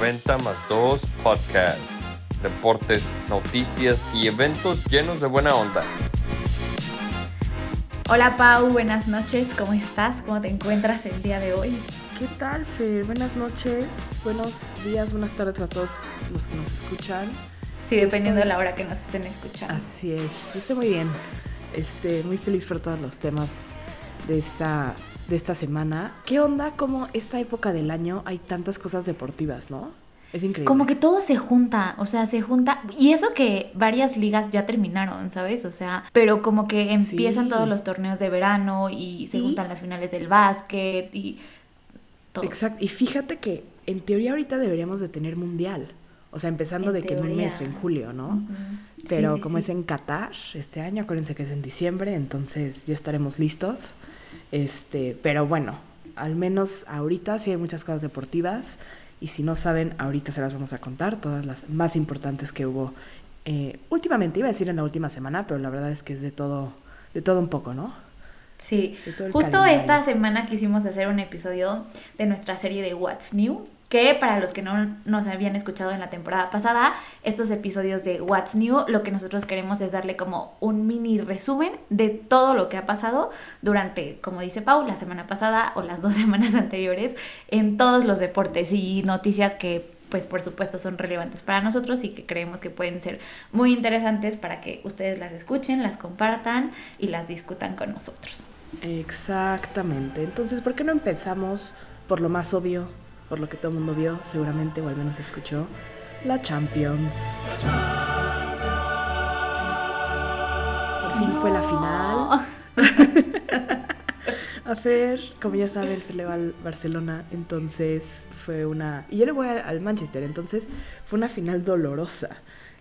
90 más 2 Podcast. Deportes, noticias y eventos llenos de buena onda. Hola Pau, buenas noches, ¿cómo estás? ¿Cómo te encuentras el día de hoy? ¿Qué tal, Fer? Buenas noches, buenos días, buenas tardes a todos los que nos escuchan. Sí, dependiendo de la hora que nos estén escuchando. Así es, estoy muy bien. Este, muy feliz por todos los temas de esta, de esta semana. ¿Qué onda? Como esta época del año hay tantas cosas deportivas, ¿no? Es increíble. Como que todo se junta, o sea, se junta. Y eso que varias ligas ya terminaron, ¿sabes? O sea, pero como que empiezan Sí. todos los torneos de verano y se Y- juntan las finales del básquet y todo. Exacto. Y fíjate que en teoría ahorita deberíamos de tener mundial. O sea, empezando En de que en un mes o en julio, ¿no? Pero Sí, sí, como es en Qatar este año, acuérdense que es en diciembre, entonces ya estaremos listos. Este, pero bueno, al menos ahorita sí hay muchas cosas deportivas y si no saben, ahorita se las vamos a contar, todas las más importantes que hubo eh, últimamente, iba a decir en la última semana, pero la verdad es que es de todo, de todo un poco, ¿no? Sí, justo calendario. esta semana quisimos hacer un episodio de nuestra serie de What's New, que para los que no nos habían escuchado en la temporada pasada, estos episodios de What's New, lo que nosotros queremos es darle como un mini resumen de todo lo que ha pasado durante, como dice Pau, la semana pasada o las dos semanas anteriores en todos los deportes y noticias que pues por supuesto son relevantes para nosotros y que creemos que pueden ser muy interesantes para que ustedes las escuchen, las compartan y las discutan con nosotros. Exactamente. Entonces, ¿por qué no empezamos por lo más obvio, por lo que todo el mundo vio, seguramente, o al menos escuchó? La Champions. Por fin fue la final. A Fer, como ya saben, Fer le va al Barcelona, entonces fue una... Y yo le voy al Manchester, entonces fue una final dolorosa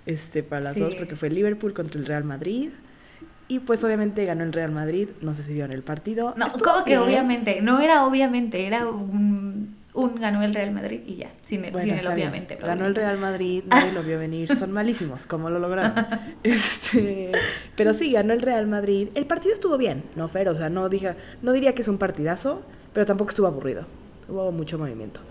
este, para las Sí. dos, porque fue Liverpool contra el Real Madrid. Y pues obviamente ganó el Real Madrid, no sé si vieron el partido. No, como que obviamente, no era obviamente, era un, un ganó el Real Madrid y ya, sin Bueno, sin bien. obviamente. Ganó el. Real Madrid, nadie lo vio venir, son malísimos, como lo lograron. Este, pero sí, ganó el Real Madrid. El partido estuvo bien, ¿no, Fer? O sea, no, diga, no diría que es un partidazo, pero tampoco estuvo aburrido. Hubo mucho movimiento.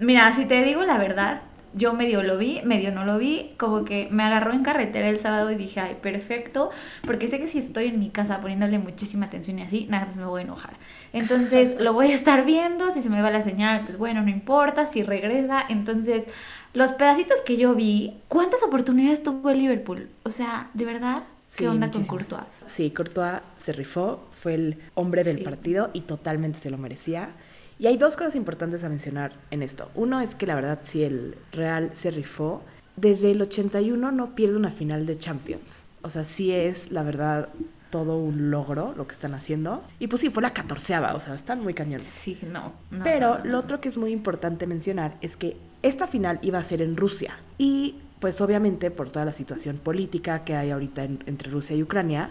Mira, si te digo la verdad, yo medio lo vi, medio no lo vi, como que me agarró en carretera el sábado y dije, ay, perfecto, porque sé que si estoy en mi casa poniéndole muchísima atención y así, nada, pues me voy a enojar. Entonces lo voy a estar viendo, si se me va la señal, pues bueno, no importa, si regresa, entonces los pedacitos que yo vi, ¿cuántas oportunidades tuvo el Liverpool? O sea, de verdad, ¿qué Sí, onda muchísimas. con Courtois? Sí, Courtois se rifó, fue el hombre del Sí. partido y totalmente se lo merecía. Y hay dos cosas importantes a mencionar en esto. Uno es que la verdad, si el Real se rifó, desde el 81 no pierde una final de Champions. O sea, sí es, la verdad, todo un logro lo que están haciendo. Y pues sí, fue la catorceava, o sea, están muy cañones. Sí, no. no, Pero no, no, lo otro que es muy importante mencionar es que esta final iba a ser en Rusia. Y pues obviamente por toda la situación política que hay ahorita en- entre Rusia y Ucrania,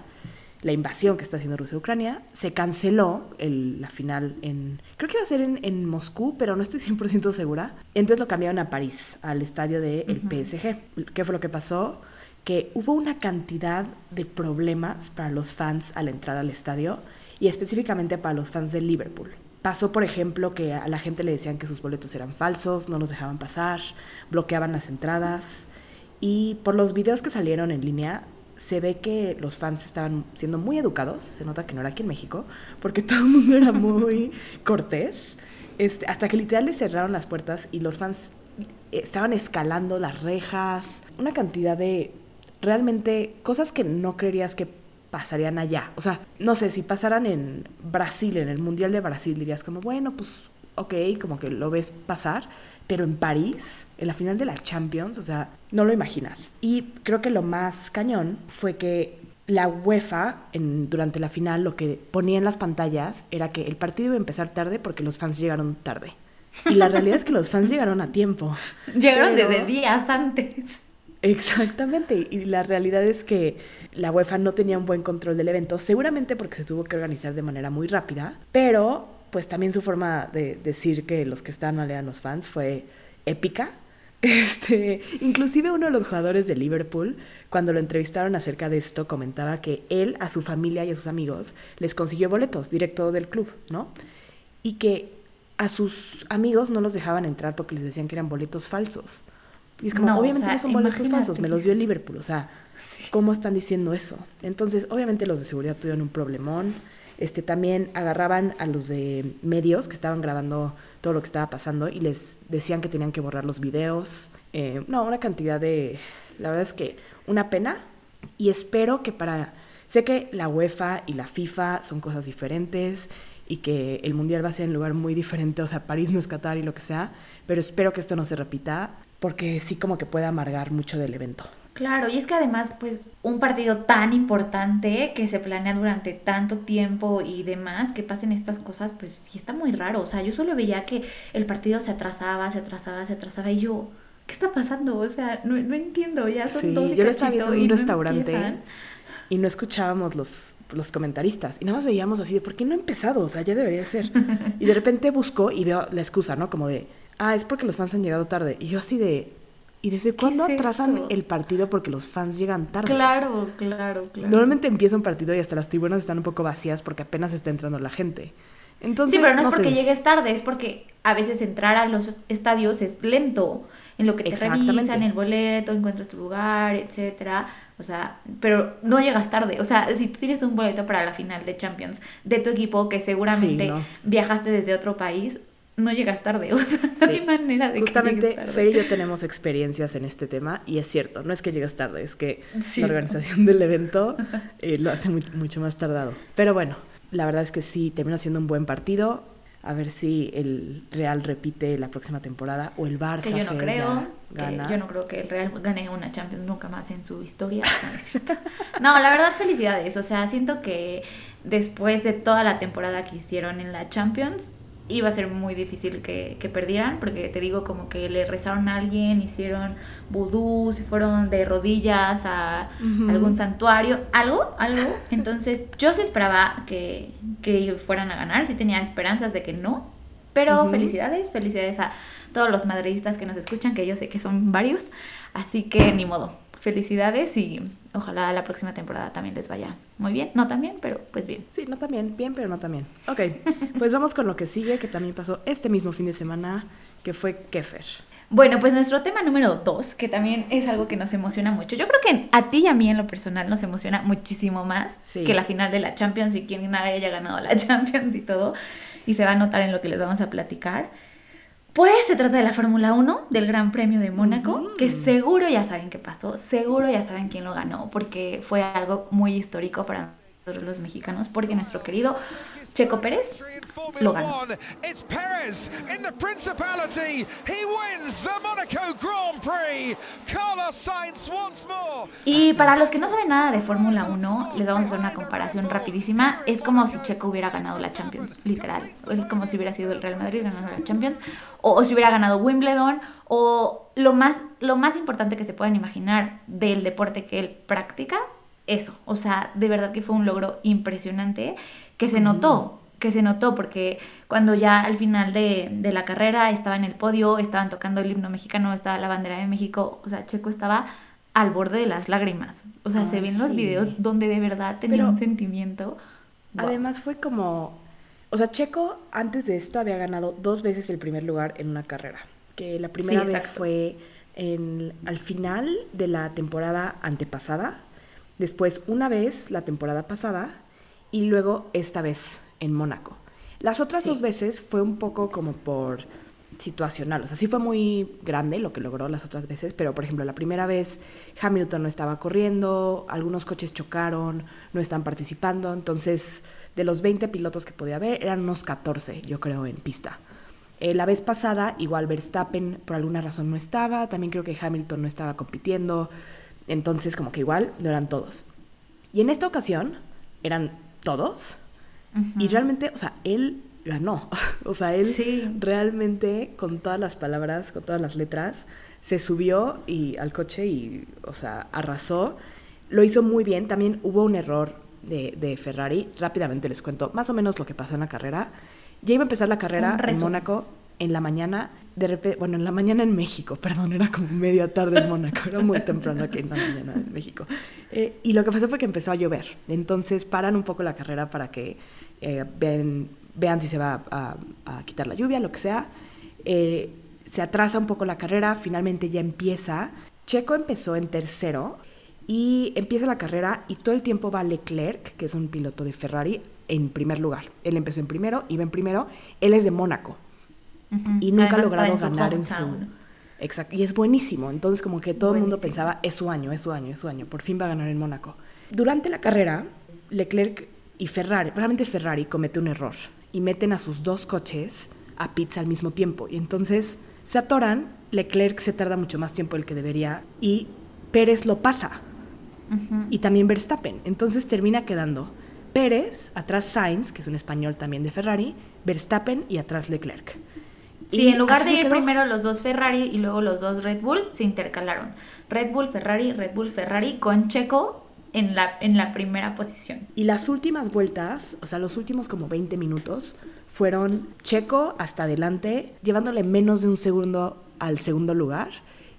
la invasión que está haciendo Rusia a Ucrania, se canceló el- la final en... Creo que iba a ser en, en Moscú, pero no estoy 100% segura. Entonces lo cambiaron a París, al estadio del Ujú. PSG. ¿Qué fue lo que pasó? Que hubo una cantidad de problemas para los fans al entrar al estadio y específicamente para los fans del Liverpool. Pasó, por ejemplo, que a la gente le decían que sus boletos eran falsos, no los dejaban pasar, bloqueaban las entradas. Y por los videos que salieron en línea, se ve que los fans estaban siendo muy educados. Se nota que no era aquí en México, porque todo el mundo era muy cortés. Este, hasta que literal les cerraron las puertas y los fans eh, estaban escalando las rejas. Una cantidad de realmente cosas que no creerías que pasarían allá. O sea, no sé, si pasaran en Brasil, en el Mundial de Brasil, dirías como, bueno, pues, ok, como que lo ves pasar. Pero en París, en la final de la Champions, o sea, no lo imaginas. Y creo que lo más cañón fue que la UEFA, en, durante la final, lo que ponía en las pantallas era que el partido iba a empezar tarde porque los fans llegaron tarde. Y la realidad es que los fans llegaron a tiempo. Llegaron Pero- desde días antes. Exactamente, y la realidad es que la UEFA no tenía un buen control del evento, seguramente porque se tuvo que organizar de manera muy rápida, pero pues también su forma de decir que los que estaban mal eran los fans fue épica. Este, inclusive uno de los jugadores de Liverpool, cuando lo entrevistaron acerca de esto, comentaba que él a su familia y a sus amigos les consiguió boletos directo del club, ¿no? Y que a sus amigos no los dejaban entrar porque les decían que eran boletos falsos. Y es como, No, o obviamente sea, no son boletos imagínate. falsos, me los dio el Liverpool, o sea, ¿cómo están diciendo eso? Entonces, obviamente los de seguridad tuvieron un problemón. Este, también agarraban a los de medios que estaban grabando todo lo que estaba pasando y les decían que tenían que borrar los videos. Eh, no, una cantidad de... La verdad es que una pena y espero que para... Sé que la UEFA y la FIFA son cosas diferentes y que el Mundial va a ser en lugar muy diferente, o sea, París no es y lo que sea, pero espero que esto no se repita porque sí como que puede amargar mucho del evento. Claro, y es que además, pues, un partido tan importante que se planea durante tanto tiempo y demás, que pasen estas cosas, pues sí está muy raro. O sea, yo solo veía que el partido se atrasaba, se atrasaba, se atrasaba, y yo, ¿qué está pasando? O sea, no, no entiendo, ya son Sí, dos y yo lo estaba viendo en un no restaurante empiezan. y no escuchábamos los, los comentaristas. Y nada más veíamos así de, ¿por qué no ha empezado? O sea, ya debería ser. Y de repente busco y veo la excusa, ¿no? Como de, ah, es porque los fans han llegado tarde. Y yo así de, ¿y desde cuándo atrasan el partido porque los fans llegan tarde? Claro, claro, claro. Normalmente empieza un partido y hasta las tribunas están un poco vacías porque apenas está entrando la gente. Entonces, Sí, pero no, es sé. porque llegues tarde, es porque a veces entrar a los estadios es lento, en lo que te revisan el boleto, encuentras tu lugar, etcétera. O sea, pero no llegas tarde. O sea, si tú tienes un boleto para la final de Champions de tu equipo que seguramente Sí, no. viajaste desde otro país, no llegas tarde. O sea, no Sí. hay manera de que Justamente llegues tarde. Fer y yo tenemos experiencias en este tema y es cierto, no es que llegues tarde, es que Sí. la organización del evento eh, lo hace mu- mucho más tardado. Pero bueno, la verdad es que sí, terminó siendo un buen partido. A ver si el Real repite la próxima temporada o el Barça que yo no Fer, creo, ya que gana. yo no creo que el Real gane una Champions nunca más en su historia. No. No, la verdad felicidades, o sea, siento que después de toda la temporada que hicieron en la Champions iba a ser muy difícil que, que perdieran, porque te digo como que le rezaron a alguien, hicieron vudú, se fueron de rodillas a algún santuario, algo, algo. Entonces yo sí esperaba que, que fueran a ganar, sí tenía esperanzas de que no, pero felicidades, felicidades a todos los madridistas que nos escuchan, que yo sé que son varios, así que ni modo, felicidades y ojalá la próxima temporada también les vaya muy bien, no tan bien, pero pues bien. Sí, no también, bien, pero no también. Ok, pues vamos con lo que sigue, que también pasó este mismo fin de semana, que fue Kefer. Bueno, pues nuestro tema número dos, que también es algo que nos emociona mucho. Yo creo que a ti y a mí en lo personal nos emociona muchísimo más Sí. que la final de la Champions y quien haya ganado la Champions y todo. Y se va a notar en lo que les vamos a platicar. Pues se trata de la Fórmula 1, del Gran Premio de Mónaco, que seguro ya saben qué pasó, seguro ya saben quién lo ganó, porque fue algo muy histórico para nosotros los mexicanos, porque nuestro querido Checo Pérez lo ganó. It's Perez in the Principality. He wins the Monaco Grand Prix. Carlos Sainz once more. Y para los que no saben nada de Fórmula 1, les vamos a hacer una comparación rapidísima. Es como si Checo hubiera ganado la Champions, literal. Es como si hubiera sido el Real Madrid ganando la Champions. O, o si hubiera ganado Wimbledon. O lo más, lo más importante que se puedan imaginar del deporte que él practica, eso. O sea, de verdad que fue un logro impresionante que se notó que se notó porque cuando ya al final de, de la carrera estaba en el podio, estaban tocando el himno mexicano, estaba la bandera de México, o sea, Checo estaba al borde de las lágrimas. O sea, se ven los videos donde de verdad tenía Pero- un sentimiento. Wow. Además fue como, o sea, Checo antes de esto había ganado dos veces el primer lugar en una carrera, que la primera Sí, vez fue en, al final de la temporada antepasada, después una vez la temporada pasada y luego esta vez en Mónaco. Las otras Sí. dos veces fue un poco como por situacional, o sea, sí fue muy grande lo que logró las otras veces, pero por ejemplo, la primera vez Hamilton no estaba corriendo, algunos coches chocaron, no están participando, entonces de los 20 pilotos que podía haber, eran unos 14, yo creo, en pista. Eh, la vez pasada, igual Verstappen por alguna razón no estaba, también creo que Hamilton no estaba compitiendo, entonces como que igual no eran todos. Y en esta ocasión eran todos, y realmente, o sea, él ganó. o sea, él Sí. realmente con todas las palabras, con todas las letras, se subió y, al coche y, o sea, arrasó. Lo hizo muy bien. También hubo un error de, de Ferrari. Rápidamente les cuento más o menos lo que pasó en la carrera. Ya iba a empezar la carrera en. Mónaco en la mañana. De repente, bueno, en la mañana en México, perdón, era como media tarde en Mónaco, era muy temprano aquí en la mañana en México. Eh, y lo que pasó fue que empezó a llover. Entonces paran un poco la carrera para que eh, vean si se va a, a quitar la lluvia, lo que sea. Eh, se atrasa un poco la carrera, finalmente ya empieza. Checo empezó en tercero y empieza la carrera y todo el tiempo va Leclerc, que es un piloto de Ferrari, en primer lugar. Él empezó en primero, iba en primero. Él es de Mónaco Y nunca ha logrado ganar en su... Exacto, y es buenísimo. Entonces como que todo el mundo pensaba, es su año, es su año, es su año. Por fin va a ganar en Mónaco. Durante la carrera, Leclerc y Ferrari, realmente Ferrari comete un error y meten a sus dos coches a pits al mismo tiempo. Y entonces se atoran, Leclerc se tarda mucho más tiempo del que debería y Pérez lo pasa y también Verstappen. Entonces termina quedando Pérez, atrás Sainz, que es un español también de Ferrari, Verstappen y atrás Leclerc. Sí, Y en lugar de ir primero los dos Ferrari y luego los dos Red Bull, se intercalaron. Red Bull, Ferrari, Red Bull, Ferrari, con Checo en la, en la primera posición. Y las últimas vueltas, o sea, los últimos como 20 minutos, fueron Checo hasta adelante, llevándole menos de un segundo al segundo lugar.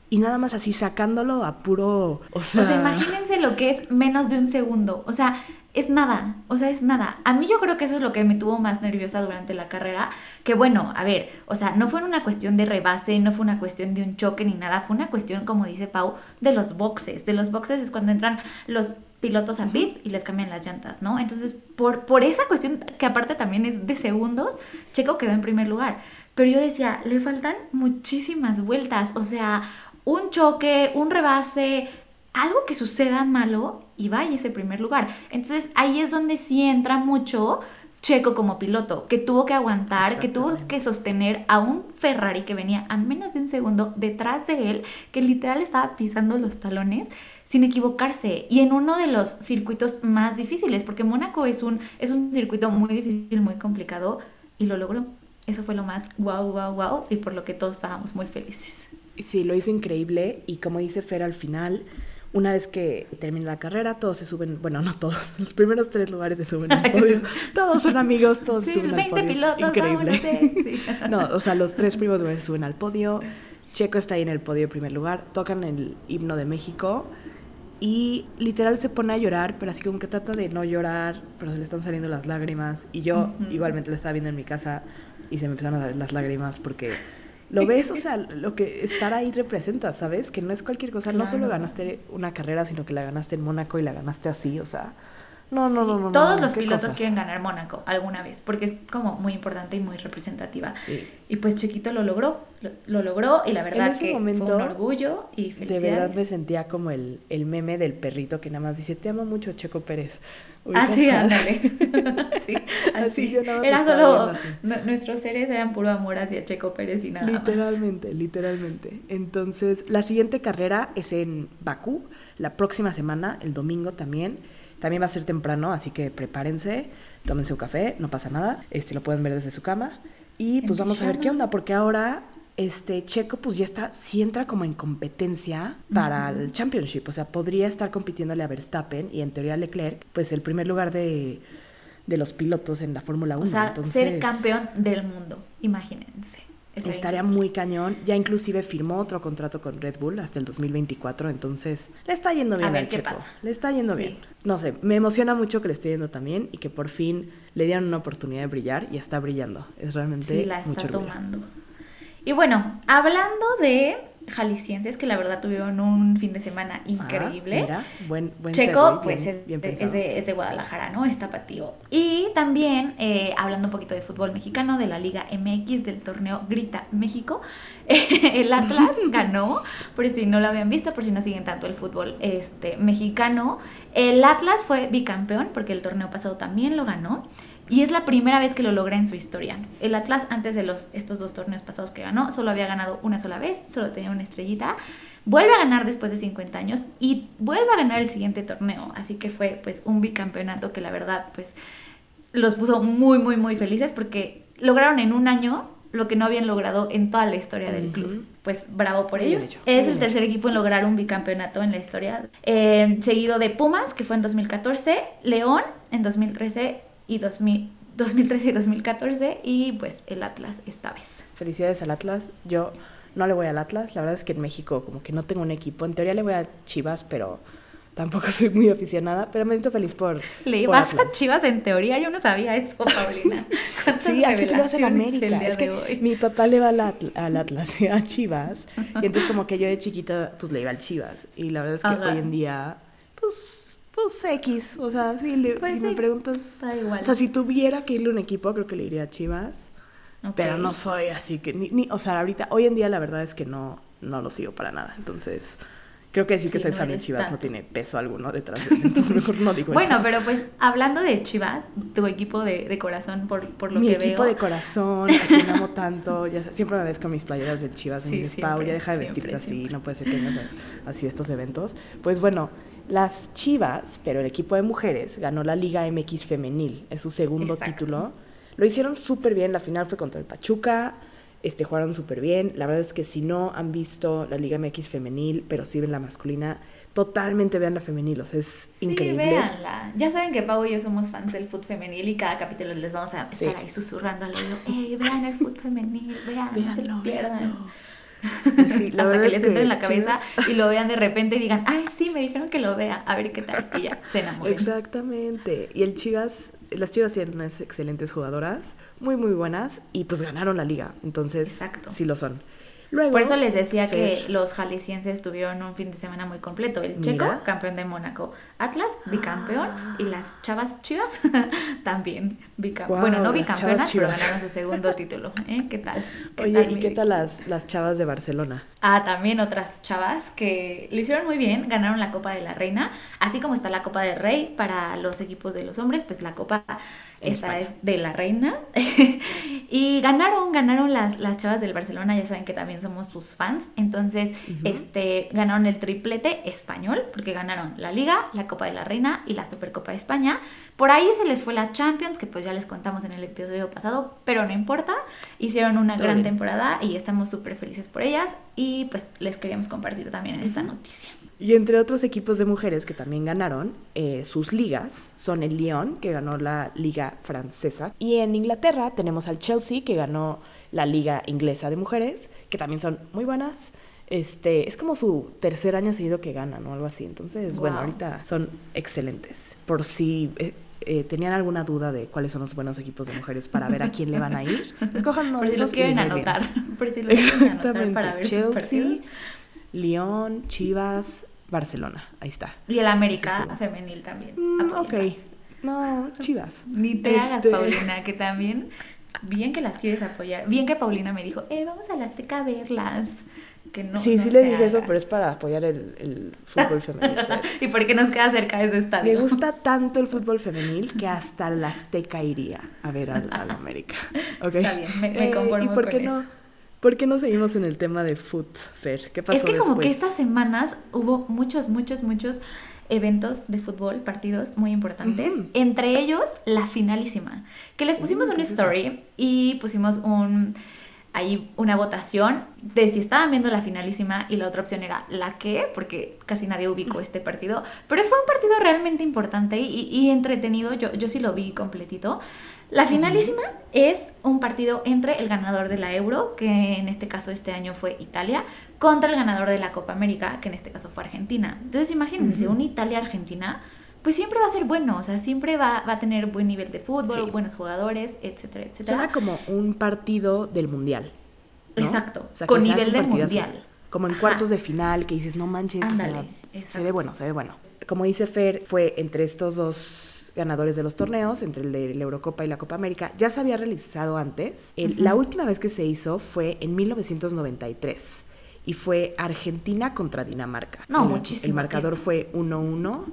Y nada más así sacándolo a puro. O sea, O sea, imagínense lo que es menos de un segundo. O sea, es nada. O sea, es nada. A mí yo creo que eso es lo que me tuvo más nerviosa durante la carrera. Que bueno, a ver, o sea, no fue una cuestión de rebase, no fue una cuestión de un choque ni nada. Fue una cuestión, como dice Pau, de los boxes. De los boxes es cuando entran los pilotos a pits y les cambian las llantas, ¿no? Entonces, por, por esa cuestión, que aparte también es de segundos, Checo quedó en primer lugar. Pero yo decía, le faltan muchísimas vueltas. O sea, un choque, un rebase, algo que suceda malo y vaya ese primer lugar. Entonces ahí es donde sí entra mucho Checo como piloto, que tuvo que aguantar, que tuvo que sostener a un Ferrari que venía a menos de un segundo detrás de él, que literal estaba pisando los talones sin equivocarse y en uno de los circuitos más difíciles, porque Mónaco es un, es un circuito muy difícil, muy complicado y lo logró. Eso fue lo más wow, wow, wow y por lo que todos estábamos muy felices. Sí, lo hizo increíble. Y como dice Fer al final, una vez que termina la carrera, todos se suben. Bueno, no todos. Los primeros tres lugares se suben al podio. todos son amigos, todos se Sí, suben al 20 podio. es pilotos, increíble. eh, sí. no, o sea, los tres primeros lugares se suben al podio. Checo está ahí en el podio en primer lugar. Tocan el himno de México. Y literal se pone a llorar, pero así como que trata de no llorar, pero se le están saliendo las lágrimas. Y yo igualmente lo estaba viendo en mi casa y se me empezaron a salir las lágrimas porque lo ves, o sea, lo que estar ahí representa, ¿sabes? Que no es cualquier cosa. No solo ganaste una carrera, sino que la ganaste en Mónaco y la ganaste así, o sea. No, no, Sí, no, no. Todos no, los pilotos cosas. quieren ganar Mónaco alguna vez, porque es como muy importante y muy representativa. Sí. Y pues Chiquito lo logró, lo, lo logró y la verdad ese que momento, fue un orgullo y De felicidades. verdad me sentía como el, el meme del perrito que nada más dice, te amo mucho, Checo Pérez. Sí, Ubicas- ándale. sí, Así así. yo Era solo, así. nuestros seres eran puro amor hacia Checo Pérez y nada más. Literalmente, literalmente. Entonces, la siguiente carrera es en Bakú, la próxima semana, el domingo también. También va a ser temprano, así que prepárense, tómense un café, no pasa nada. Este lo pueden ver desde su cama. Y pues vamos a ver qué onda, porque ahora este Checo pues ya está, sí entra como en competencia para el Championship. O sea, podría estar compitiéndole a Verstappen y en teoría a Leclerc, pues el primer lugar de, de los pilotos en la Fórmula 1. O sea, Entonces, ser campeón del mundo, imagínense. Estaría muy cañón. Ya inclusive firmó otro contrato con Red Bull hasta el 2024, entonces le está yendo bien ver al qué Checo. pasa. Le está yendo Sí. bien. No sé, me emociona mucho que le esté yendo también y que por fin le dieron una oportunidad de brillar y está brillando. Es realmente Sí, la está mucho orgullo. Y bueno, hablando de jaliscienses que la verdad tuvieron un fin de semana Ah, increíble. mira, buen, buen Checo, pues bien- es, bien es pensado. de, es de Guadalajara, ¿no? Es tapatío. Y también, eh, hablando un poquito de fútbol mexicano, de la Liga MX, del torneo Grita México, el Atlas ganó, por si no lo habían visto, por si no siguen tanto el fútbol este, mexicano. El Atlas fue bicampeón, porque el torneo pasado también lo ganó. Y es la primera vez que lo logra en su historia. El Atlas, antes de los, estos dos torneos pasados que ganó, solo había ganado una sola vez, solo tenía una estrellita. Vuelve a ganar después de 50 años y vuelve a ganar el siguiente torneo. Así que fue pues un bicampeonato que la verdad pues los puso muy, muy, muy felices porque lograron en un año lo que no habían logrado en toda la historia del club. Pues bravo por Muy ellos. hecho, Es el tercer equipo en lograr un bicampeonato en la historia. Eh, seguido de Pumas, que fue en 2014, León en 2013 y 2000 2013 y 2014 y pues el Atlas esta vez. Felicidades al Atlas. Yo no le voy al Atlas. La verdad es que en México como que no tengo un equipo. En teoría le voy a Chivas, pero Tampoco soy muy aficionada, pero me siento feliz por. Le vas a. Chivas en teoría, yo no sabía eso, Paulina. ¿Cuántas Sí, así que lo hace el América. Es que hoy? mi papá le va al, Atl- al Atlas, a Chivas. Y entonces como que yo de chiquita pues le iba al Chivas. Y la verdad es que Ajá. hoy en día, pues, pues X. O sea, sí, le- Pues si sí, me preguntas... da igual. O sea, si tuviera que irle a un equipo, creo que le iría a Chivas. Ok. Pero no soy así que... Ni, ni- o sea, ahorita, hoy en día la verdad es que no, no lo sigo para nada. Entonces... Creo que decir que Sí, soy no fan de Chivas no tanto. tiene peso alguno detrás de mí. Entonces mejor no digo Bueno, eso. pero pues hablando de Chivas, tu equipo de, de corazón, por, por lo mi que equipo veo. de corazón, a quien amo tanto, ya siempre me ves con mis playeras del Chivas y Sí, siempre, Pau, ya deja de siempre, vestirte así, siempre. no puede ser que vengas a- así estos eventos. Pues bueno, las Chivas, pero el equipo de mujeres, ganó la Liga MX Femenil, es su segundo Exacto. título. Lo hicieron súper bien, la final fue contra el Pachuca, este, jugaron súper bien. La verdad es que si no han visto la Liga MX Femenil, pero sí ven la masculina, totalmente vean la femenil, o sea, es Sí, increíble. véanla. Ya saben que Pau y yo somos fans del fútbol femenil y cada capítulo les vamos a Sí. estar ahí susurrando al oído. ¡Ey, vean el fútbol femenil! ¡Vean! no se Véanlo, lo pierdan! véanlo. Sí, la Hasta que es les entre en la cabeza y lo vean de repente y digan, ¡ay, sí! Me dijeron que lo vea. A ver qué tal. Y ya, se enamoren. Exactamente. Y el Chivas, las Chivas tienen unas excelentes jugadoras, muy muy buenas, y pues ganaron la liga. Entonces, Exacto. sí lo son. Luego, Por eso les decía que los jaliscienses tuvieron un fin de semana muy completo. El Checo, Mira. campeón de Mónaco. Atlas, bicampeón. Y las chavas chivas también bicampeón. Guau, bueno, no bicampeonas, pero ganaron su segundo título. ¿eh? ¿Qué tal? ¿Qué Oye, tal, ¿y qué tal las, las chavas de Barcelona? Ah, también otras chavas que lo hicieron muy bien, ganaron la Copa de la Reina, así como está la Copa del Rey para los equipos de los hombres, pues la Copa En España. es de la Reina. y ganaron, ganaron las, las chavas del Barcelona, ya saben que también somos sus fans, entonces este ganaron el triplete español, porque ganaron la Liga, la Copa de la Reina y la Supercopa de España. Por ahí se les fue la Champions, que pues ya les contamos en el episodio pasado, pero no importa, hicieron una Todo gran bien. temporada y estamos súper felices por ellas y pues les queríamos compartir también esta noticia. Y entre otros equipos de mujeres que también ganaron eh, sus ligas son el Lyon, que ganó la liga francesa, y en Inglaterra tenemos al Chelsea, que ganó la liga inglesa de mujeres, que también son muy buenas. Este, es como su tercer año seguido que ganan o algo así. Entonces, bueno, ahorita son excelentes. Por si eh, eh, tenían alguna duda de cuáles son los buenos equipos de mujeres para ver a quién le van a ir, escojan uno por de si lo esos y quieren les va a ir bien. anotar, por si lo quieren anotar Exactamente. para ver Chelsea. Lyon, Chivas, Barcelona. Ahí está. Y el América Sí, sí. femenil también. Mm, ok. No, Chivas. Ni te hagas, Este, Paulina, que también, bien que las quieres apoyar. Bien que Paulina me dijo, eh, vamos a la Azteca a verlas. Que no, sí, no sí le dije eso, pero es para apoyar el, el fútbol femenil. ¿sabes? ¿Y por qué nos queda cerca de ese Me estadio? gusta tanto el fútbol femenil que hasta la Azteca iría a ver al, al América. Ok. Está bien, me- me Eh, ¿Y por con qué no? eso. ¿Por qué no seguimos en el tema de Foot Fair? ¿Qué pasó Es que como que estas semanas hubo muchos, muchos, muchos eventos de fútbol, partidos muy importantes, entre ellos la finalísima, que les pusimos Uh, ¿qué una es story y pusimos un ahí una votación de si estaban viendo la finalísima y la otra opción era la que, porque casi nadie ubicó este partido, pero fue un partido realmente importante y, y entretenido, yo, yo sí lo vi completito. La finalísima es un partido entre el ganador de la Euro, que en este caso este año fue Italia, contra el ganador de la Copa América, que en este caso fue Argentina. Entonces imagínense, Ujú. un Italia-Argentina, pues siempre va a ser bueno, o sea, siempre va, va a tener buen nivel de fútbol, Sí. buenos jugadores, etcétera, etcétera. Suena como un partido del mundial. ¿no? Exacto, O sea, con nivel un de partidazo. mundial. Como en Ajá. cuartos de final, que dices, no manches, o sea, Ándale, se ve bueno, se ve bueno. Como dice Fer, fue entre estos dos ganadores de los torneos, entre el de la Eurocopa y la Copa América. Ya se había realizado antes. El-. La última vez que se hizo fue en 1993 y fue Argentina contra Dinamarca. No, El- muchísimo El marcador tiempo. fue 1-1.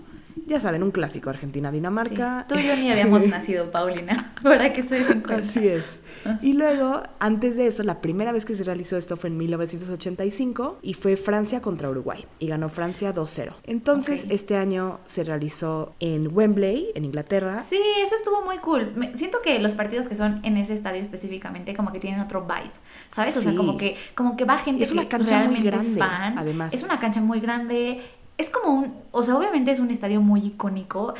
Ya saben, un clásico Argentina-Dinamarca. Sí. Tú y yo ni habíamos nacido, Paulina, para que se den cuenta. Así es. Y luego, antes de eso, la primera vez que se realizó esto fue en 1985 y fue Francia contra Uruguay y ganó Francia 2-0. Entonces, Ok. este año se realizó en Wembley, en Inglaterra. Sí, eso estuvo muy cool. Me- siento que los partidos que son en ese estadio específicamente como que tienen otro vibe, ¿sabes? O sea, Sí. como que como que va gente Es una que cancha muy realmente grande, es fan. además. Es una cancha muy grande. Es como un, o sea, obviamente es un estadio muy icónico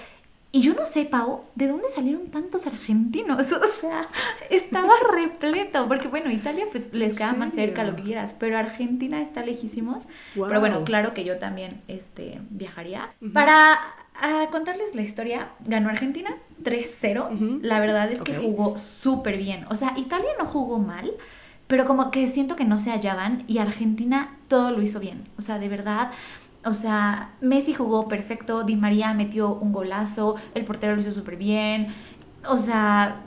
Y yo no sé, Pau, ¿de dónde salieron tantos argentinos? O sea, estaba repleto, porque bueno, Italia pues, les queda más cerca, lo que quieras, pero Argentina está lejísimos. Pero bueno, claro que yo también este, viajaría. Para a contarles la historia, ganó Argentina 3-0. Ujú. La verdad es que jugó súper bien. O sea, Italia no jugó mal, pero como que siento que no se hallaban y Argentina todo lo hizo bien. O sea, de verdad. O sea, Messi jugó perfecto, Di María metió un golazo, el portero lo hizo súper bien. O sea,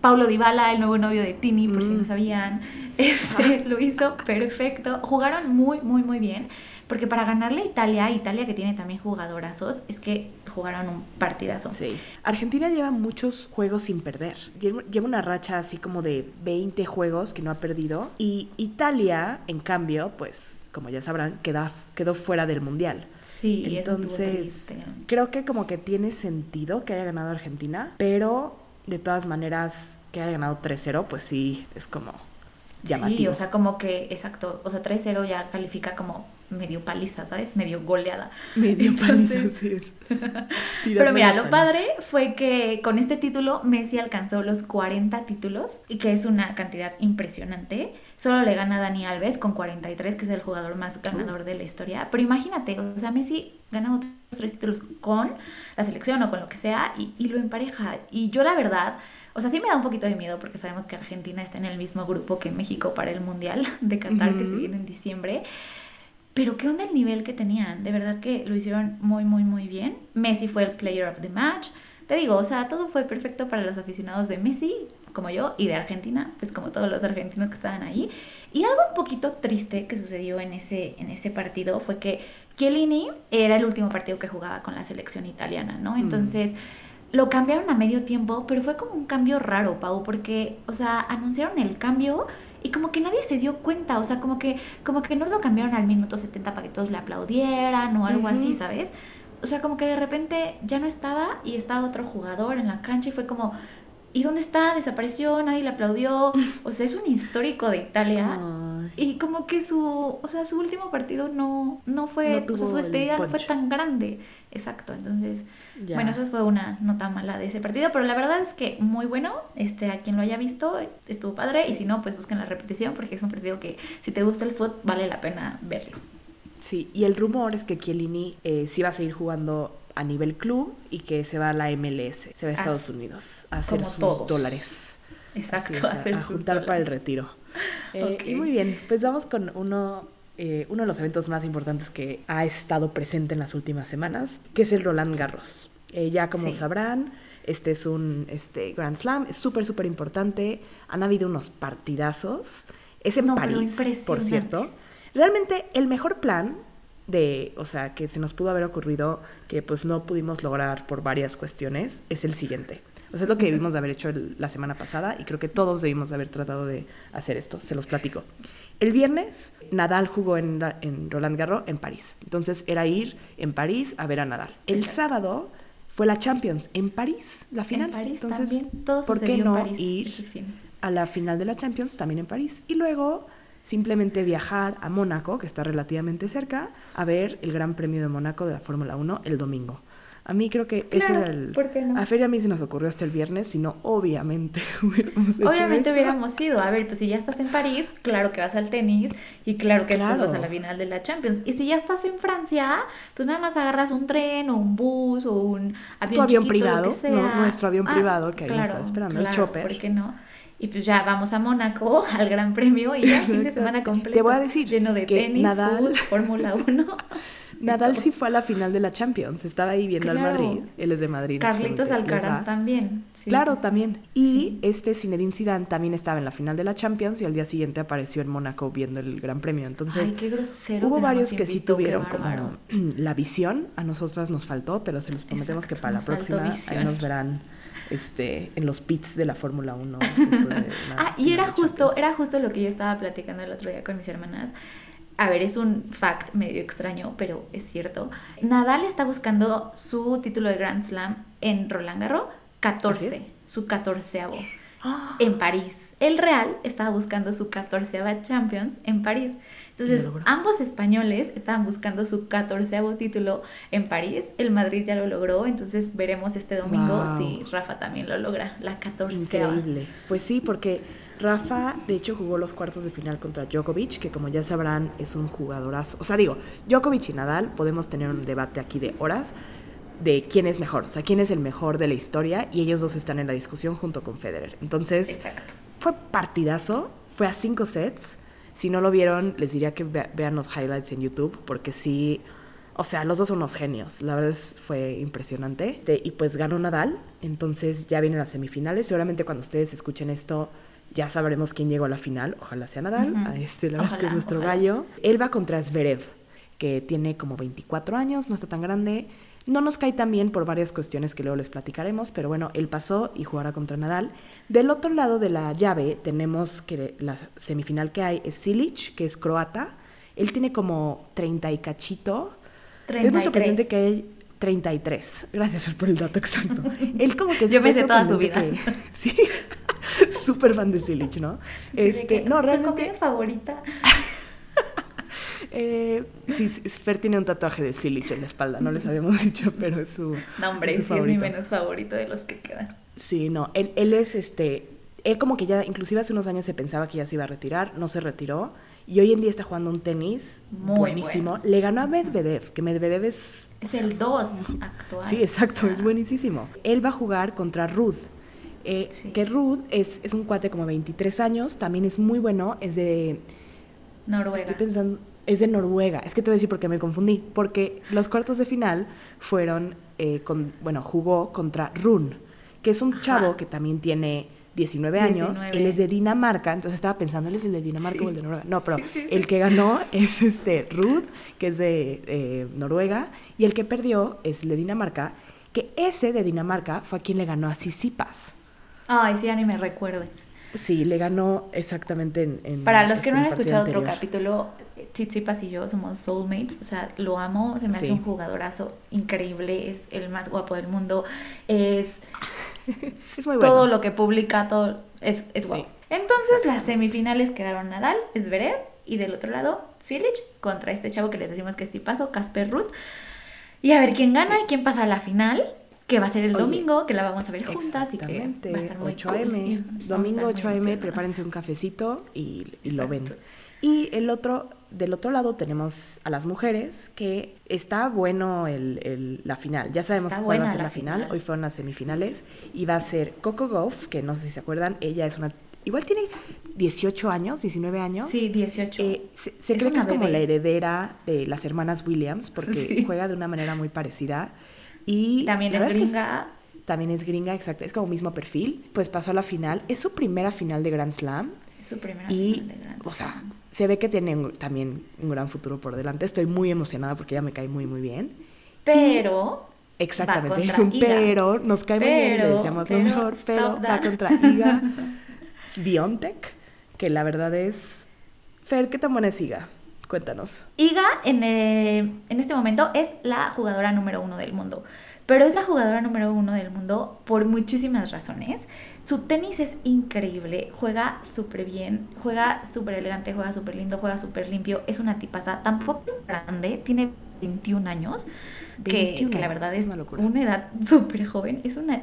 Paulo Dybala, el nuevo novio de Tini, por si Mm. no sabían, este, lo hizo perfecto. Jugaron muy, muy, muy bien. Porque para ganarle a Italia, Italia que tiene también jugadorazos, es que jugaron un partidazo. Sí. Argentina lleva muchos juegos sin perder. Lleva lleva una racha así como de 20 juegos que no ha perdido. Y Italia, en cambio, pues, como ya sabrán, queda, quedó fuera del Mundial. Sí, eso Entonces, creo que como que tiene sentido que haya ganado Argentina, pero de todas maneras, que haya ganado 3-0, pues sí, es como llamativo. Sí, o sea, como que, exacto, o sea, 3-0 ya califica como medio paliza, ¿sabes? Medio goleada. medio paliza, es. Pero mira, lo padre fue que con este título Messi alcanzó los 40 títulos, y que es una cantidad impresionante. Solo le gana a Dani Alves con 43, que es el jugador más ganador de la historia. Pero imagínate, o sea, Messi gana otros tres títulos con la selección o con lo que sea y, y lo empareja. Y yo la verdad, o sea, sí me da un poquito de miedo porque sabemos que Argentina está en el mismo grupo que México para el Mundial de Qatar que se viene en diciembre. Pero qué onda el nivel que tenían. De verdad que lo hicieron muy, muy, muy bien. Messi fue el player of the match. Te digo, o sea, todo fue perfecto para los aficionados de Messi, como yo, y de Argentina, pues como todos los argentinos que estaban ahí. Y algo un poquito triste que sucedió en ese, en ese partido fue que Chiellini era el último partido que jugaba con la selección italiana, ¿no? Entonces lo cambiaron a medio tiempo, pero fue como un cambio raro, Pau, porque, o sea, anunciaron el cambio y como que nadie se dio cuenta, o sea, como que, como que no lo cambiaron al minuto 70 para que todos le aplaudieran o algo así, ¿sabes? O sea, como que de repente ya no estaba y estaba otro jugador en la cancha y fue como, ¿y dónde está? Desapareció, nadie le aplaudió. O sea, es un histórico de Italia. Ay. Y como que su, o sea, su último partido no, no fue, No o sea, su despedida no fue tan grande. Exacto, entonces, Ya. bueno, eso fue una nota mala de ese partido, pero la verdad es que muy bueno, este, a quien lo haya visto, estuvo padre, y si no, pues busquen la repetición, porque es un partido que si te gusta el fútbol, vale la pena verlo. Sí, y el rumor es que Chiellini eh, sí va a seguir jugando a nivel club y que se va a la MLS, se va a Estados As- Unidos a hacer sus todos. dólares. Exacto, Así es, a, hacer a sus juntar para el retiro. Eh. Y muy bien, pues vamos con uno, eh, uno de los eventos más importantes que ha estado presente en las últimas semanas, que es el Roland Garros. Eh, ya como Sí. sabrán, este es un este, Grand Slam, es súper, súper importante. Han habido unos partidazos. Es en No, París, por cierto. Realmente el mejor plan de, o sea, que se nos pudo haber ocurrido que pues no pudimos lograr por varias cuestiones, es el siguiente. O sea, es lo que debimos de haber hecho el- la semana pasada y creo que todos debimos de haber tratado de hacer esto, se los platico. El viernes, Nadal jugó en, en Roland Garros en París. Entonces era ir en París a ver a Nadal. El sábado fue la Champions en París, la final. En París Entonces, también, todo ¿por qué no en París ir a la final de la Champions también en París y luego simplemente viajar a Mónaco, que está relativamente cerca, a ver el Gran Premio de Mónaco de la Fórmula 1 el domingo. A mí creo que ese Claro, era el... ¿por qué no? A Feria a mí se nos ocurrió hasta el viernes, si no, obviamente hubiéramos hecho Obviamente eso. hubiéramos ido. A ver, pues si ya estás en París, claro que vas al tenis y claro que después Claro. vas a la final de la Champions. Y si ya estás en Francia, pues nada más agarras un tren o un bus o un avión, Tu avión chiquito, lo privado, que sea. no, nuestro avión privado, que ahí nos estaba esperando, el claro, chopper. ¿Por qué no? Y pues ya vamos a Mónaco, al Gran Premio, y ya fin de semana completo. Te voy a decir Lleno de que tenis, Nadal- fútbol, Fórmula 1. Nadal sí fue a la final de la Champions, estaba ahí viendo Claro. al Madrid, él es de Madrid. Carlitos. Alcaraz también. Sí, claro, sí, también. Y Sí. este Zinedine Zidane también estaba en la final de la Champions y al día siguiente apareció en Mónaco viendo el Gran Premio. Entonces, Ay, qué grosero. hubo que varios que sí tuvieron como la visión. A nosotras nos faltó, pero se los prometemos que para la próxima ahí nos verán este, en los pits de la Fórmula 1. después de Ah, y era justo, Champions. era justo lo que yo estaba platicando el otro día con mis hermanas. A ver, es un fact medio extraño, pero es cierto. Nadal está buscando su título de Grand Slam en Roland Garros, 14, Así su catorceavo. en París. El Real estaba buscando su 14 Champions en París. Entonces, lo ambos españoles estaban buscando su 14 título en París. El Madrid ya lo logró, entonces veremos este domingo Wow. si Rafa también lo logra, la 14 Increíble. Pues sí, porque Rafa, de hecho, jugó los cuartos de final contra Djokovic, que como ya sabrán, es un jugadorazo. O sea, digo, Djokovic y Nadal, podemos tener un debate aquí de horas de quién es mejor, o sea, quién es el mejor de la historia, y ellos dos están en la discusión junto con Federer. Entonces, Exacto. fue partidazo, fue a cinco sets. Si no lo vieron, les diría que ve- vean los highlights en YouTube, porque sí, o sea, los dos son unos genios. La verdad es, fue impresionante. De- y pues ganó Nadal, entonces ya vienen las semifinales. Seguramente cuando ustedes escuchen esto, ya sabremos quién llegó a la final. Ojalá sea Nadal. Ujú. a este, la verdad es que es Ojalá, nuestro ojalá. gallo. Él va contra Zverev, que tiene como 24 años, no está tan grande. No nos cae tan bien por varias cuestiones que luego les platicaremos, pero bueno, él pasó y jugará contra Nadal. Del otro lado de la llave tenemos que la semifinal que hay es Silic, que es croata. Él tiene como 30 y cachito. Es muy sorprendente 33. que hay 33. Gracias por el dato exacto. Él como que Yo me fue sé toda su sorprendente que- sí, súper fan de Silic, ¿no? Este, no, Su realmente comida favorita. eh, sí, Fer tiene un tatuaje de Silic en la espalda, no les habíamos dicho, pero es su. No, hombre, es sí su es mi menos favorito de los que quedan. Sí, no, él, él es este. Él como que ya, inclusive hace unos años se pensaba que ya se iba a retirar, no se retiró. Y hoy en día está jugando un tenis Muy buenísimo. bueno. Le ganó a Medvedev, que Medvedev es. Es el 2 actual. Sí, exacto, o sea, es buenísimo. Él va a jugar contra Ruth. Eh, Sí. Que Ruth es, es un cuate como 23 años, también es muy bueno, es de Noruega. Estoy pensando, es de Noruega. Es que te voy a decir por qué me confundí. Porque los cuartos de final fueron, eh, con, bueno, jugó contra Run, que es un Ajá. chavo que también tiene 19 años. 19. Él es de Dinamarca, entonces estaba pensando, ¿él es el de Dinamarca Sí. o el de Noruega? No, pero Sí, sí, el que ganó es este Ruth, que es de eh, Noruega, y el que perdió es el de Dinamarca, que ese de Dinamarca fue a quien le ganó a Sisipas. Ay, sí, ya ni me recuerdes. Sí, le ganó exactamente en... en Para los que este, no han escuchado otro capítulo, Tsitsipas y yo somos soulmates, o sea, lo amo, se me hace un jugadorazo increíble, es el más guapo del mundo, es Sí, es muy todo bueno. lo que publica, todo es, es Sí. guapo. Entonces las semifinales quedaron Nadal, Zverev y del otro lado Silic contra este chavo que les decimos que es tipazo, Casper Ruth. Y a ver quién gana y quién pasa a la final, que va a ser el Oye, domingo, que la vamos a ver juntas y que va a estar muy 8 cool. a.m. Y vamos a Domingo estar muy 8 a.m. Prepárense un cafecito y, y lo ven. Y el otro, del otro lado tenemos a las mujeres, que está bueno el, el- la final. Ya sabemos Está cuál va a ser la final. final. Hoy fueron las semifinales. Y va a ser Coco Gauff, que no sé si se acuerdan, ella es una... Igual tiene 18 años, 19 años. Sí, 18. Eh, se cree que es como la heredera de las hermanas Williams, porque Sí. juega de una manera muy parecida. Y También es gringa. también es gringa, exacto, es como mismo perfil. Pues pasó a la final. Es su primera final de Grand Slam. Es su primera Y, final de Grand o sea, Slam. se ve que tiene un- también un gran futuro por delante. Estoy muy emocionada porque ella me cae muy, muy bien. Pero Exactamente, es un Iga. pero, nos cae muy bien, le Pero, deseamos pero, lo mejor, pero va contra Iga Swiatek, que la verdad es... Fer, ¿qué tan buena es Iga? Cuéntanos. Iga en, eh, en este momento es la jugadora número uno del mundo. Pero es la jugadora número uno del mundo por muchísimas razones. Su tenis es increíble, juega súper bien, juega súper elegante, juega súper lindo, juega súper limpio. Es una tipaza, tampoco es grande, tiene 21 años, que, 21 que la verdad es es una una edad súper joven. Es una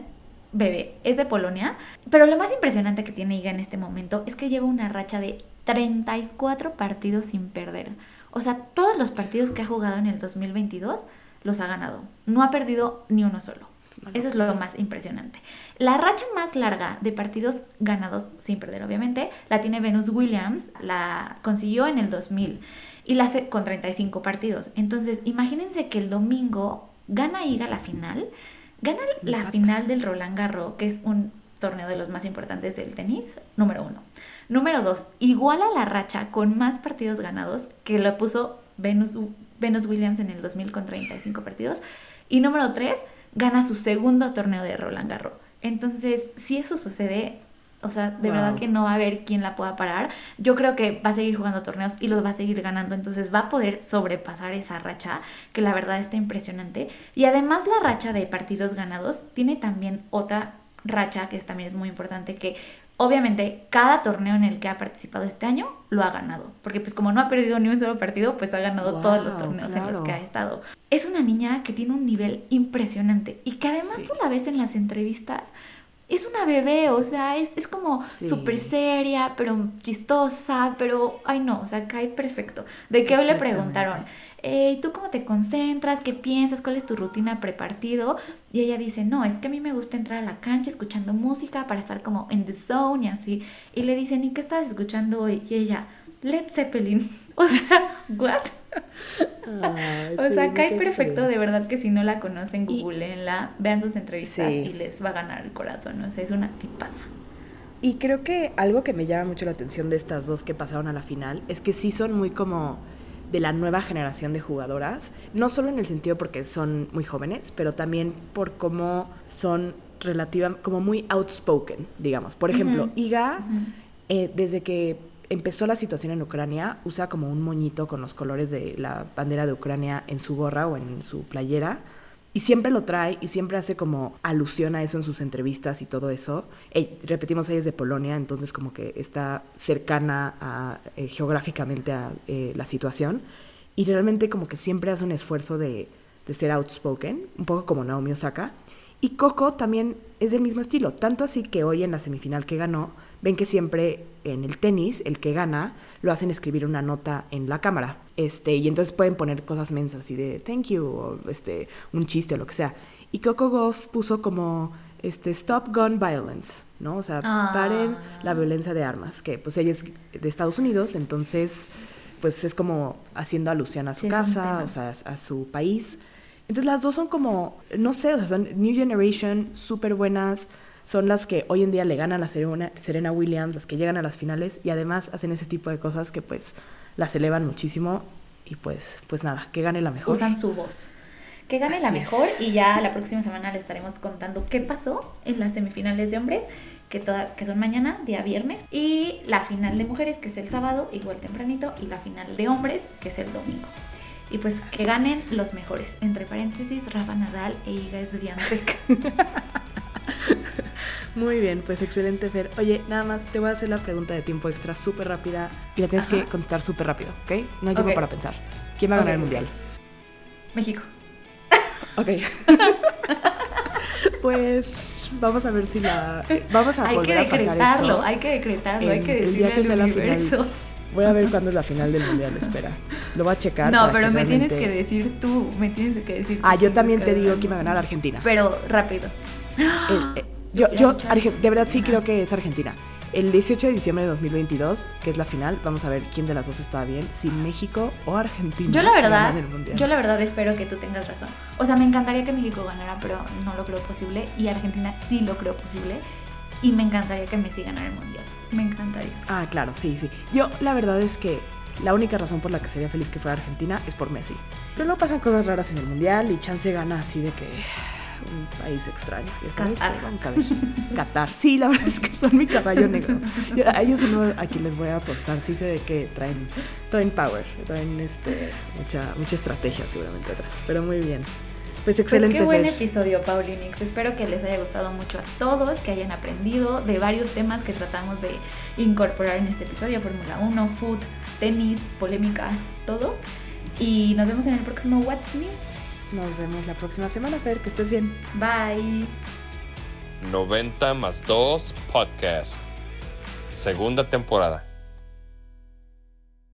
bebé, es de Polonia. Pero lo más impresionante que tiene Iga en este momento es que lleva una racha de 34 partidos sin perder. O sea, todos los partidos que ha jugado en el 2022 los ha ganado. No ha perdido ni uno solo. Eso es lo más impresionante. La racha más larga de partidos ganados sin perder, obviamente, la tiene Venus Williams, la consiguió en el 2000 y la hace con 35 partidos. Entonces, imagínense que el domingo gana Iga la final, gana la final del Roland Garros, que es un torneo de los más importantes del tenis, número uno. Número dos, iguala la racha con más partidos ganados que lo puso Venus, Venus Williams en el 2000 con 35 partidos. Y número tres, gana su segundo torneo de Roland Garros. Entonces, si eso sucede, o sea, de Wow. verdad que no va a haber quien la pueda parar. Yo creo que va a seguir jugando torneos y los va a seguir ganando, entonces va a poder sobrepasar esa racha, que la verdad está impresionante. Y además la racha de partidos ganados tiene también otra racha que también es muy importante, que Obviamente, cada torneo en el que ha participado este año lo ha ganado, porque pues como no ha perdido ni un solo partido, pues ha ganado Wow, todos los torneos en los que ha estado. Es una niña que tiene un nivel impresionante y que además Sí. tú la ves en las entrevistas, es una bebé, o sea, es, es como Sí. súper seria, pero chistosa, pero, ay no, o sea, cae perfecto. De que hoy le preguntaron, "Eh, ¿y ¿tú cómo te concentras? ¿Qué piensas? ¿Cuál es tu rutina prepartido? Y ella dice, no, es que a mí me gusta entrar a la cancha escuchando música para estar como en the zone y así. Y le dicen, ¿y qué estás escuchando hoy? Y ella, Led Zeppelin. O sea, ¿what? O sí, sea, cae perfecto, de verdad que si no la conocen, googleenla, vean sus entrevistas Sí. y les va a ganar el corazón. O sea, es una tipaza. Y creo que algo que me llama mucho la atención de estas dos que pasaron a la final es que sí son muy como de la nueva generación de jugadoras, no solo en el sentido porque son muy jóvenes, pero también por cómo son relativa, como muy outspoken, digamos. Por ejemplo. Iga, eh, desde que empezó la situación en Ucrania, usa como un moñito con los colores de la bandera de Ucrania en su gorra o en su playera. Y siempre lo trae y siempre hace como alusión a eso en sus entrevistas y todo eso. Eh, repetimos, ella es de Polonia, entonces como que está cercana eh, geográficamente a eh, la situación. Y realmente como que siempre hace un esfuerzo de, de ser outspoken, un poco como Naomi Osaka. Y Coco también es del mismo estilo, tanto así que hoy en la semifinal que ganó, ven que siempre en el tenis, el que gana, lo hacen escribir una nota en la cámara. Este, y entonces pueden poner cosas mensas y de thank you, o este, un chiste o lo que sea. Y Coco Goff puso como este, stop gun violence, ¿no? O sea, Ah. paren la violencia de armas, que pues ella es de Estados Unidos, entonces pues es como haciendo alusión a su Sí, casa, o sea, a, a su país. Entonces las dos son como, no sé, o sea, son New Generation, súper buenas, son las que hoy en día le ganan a Serena, Serena Williams, las que llegan a las finales y además hacen ese tipo de cosas que pues las elevan muchísimo y pues, pues nada, que gane la mejor. Usan su voz. Que gane la mejor es. y ya la próxima semana les estaremos contando qué pasó en las semifinales de hombres, que, toda, que son mañana, día viernes, y la final de mujeres, que es el sábado, igual tempranito, y la final de hombres, que es el domingo. Y pues que ganen es. los mejores. Entre paréntesis, Rafa Nadal e Iga Swiatek. Muy bien, pues excelente, Fer. Oye, nada más te voy a hacer la pregunta de tiempo extra súper rápida y la tienes Ajá. que contestar súper rápido, ¿ok? No hay tiempo para pensar. ¿Quién va a ganar el mundial? México. Ok. pues vamos a ver si la... Vamos a Hay que volver a pasar decretarlo, esto. hay que decretarlo, hay que el decirle día al final. universo. Voy a ver cuándo es la final del mundial, espera. Lo voy a checar. No, pero me tienes que decir tú, me tienes que decir Ah, tú yo también te digo que iba a ganar. Argentina. Pero rápido. Eh, eh, yo, yo, de verdad sí creo que es Argentina. El 18 de diciembre de 2022, que es la final, vamos a ver quién de las dos estaba bien, si México o Argentina. Yo la verdad, yo la verdad espero que tú tengas razón. O sea, me encantaría que México ganara, pero no lo creo posible. Y Argentina sí lo creo posible. Y me encantaría que Messi ganara el mundial. Me encantaría. Ah, claro, sí, sí. Yo la verdad es que la única razón por la que sería feliz que fuera Argentina es por Messi. Pero luego pasan cosas raras en el mundial y chance gana así de que un país extraño, ya sabes. Qatar. Vamos a ver. Qatar. Sí, la verdad es que son mi caballo negro. Yo- a ellos no les voy a apostar. Sí sé de que traen, traen power, traen este, mucha, mucha estrategia seguramente atrás. Pero muy bien. Pues excelente. Pues qué buen Fer. episodio, Paulinix. Espero que les haya gustado mucho a todos, que hayan aprendido de varios temas que tratamos de incorporar en este episodio: Fórmula 1, food, tenis, polémicas, todo. Y nos vemos en el próximo What's New. Nos vemos la próxima semana, Fer. Que estés bien. Bye. 90 más 2 podcast. Segunda temporada.